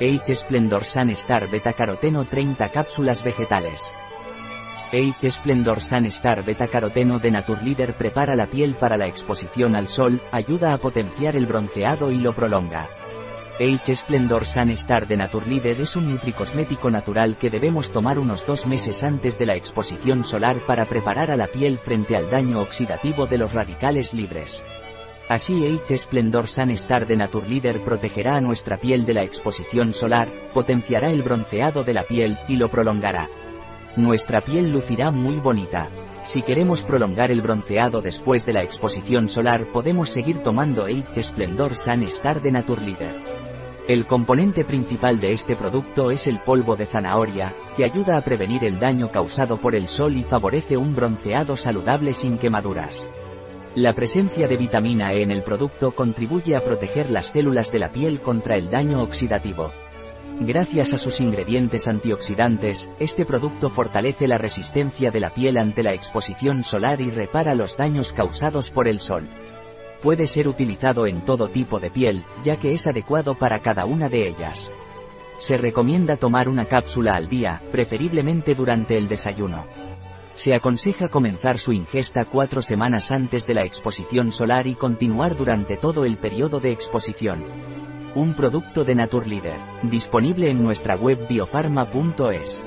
H. Splendor Sun Star Beta Caroteno 30 cápsulas vegetales. H. Splendor Sun Star Beta Caroteno de Naturleader prepara la piel para la exposición al sol, ayuda a potenciar el bronceado y lo prolonga. H. Splendor Sun Star de Naturleader es un nutricosmético natural que debemos tomar unos dos meses antes de la exposición solar para preparar a la piel frente al daño oxidativo de los radicales libres. Así H. Splendor Sun Star de Naturleader protegerá a nuestra piel de la exposición solar, potenciará el bronceado de la piel y lo prolongará. Nuestra piel lucirá muy bonita. Si queremos prolongar el bronceado después de la exposición solar podemos seguir tomando H. Splendor Sun Star de Naturleader. El componente principal de este producto es el polvo de zanahoria, que ayuda a prevenir el daño causado por el sol y favorece un bronceado saludable sin quemaduras. La presencia de vitamina E en el producto contribuye a proteger las células de la piel contra el daño oxidativo. Gracias a sus ingredientes antioxidantes, este producto fortalece la resistencia de la piel ante la exposición solar y repara los daños causados por el sol. Puede ser utilizado en todo tipo de piel, ya que es adecuado para cada una de ellas. Se recomienda tomar una cápsula al día, preferiblemente durante el desayuno. Se aconseja comenzar su ingesta cuatro semanas antes de la exposición solar y continuar durante todo el periodo de exposición. Un producto de Naturleader, disponible en nuestra web biofarma.es.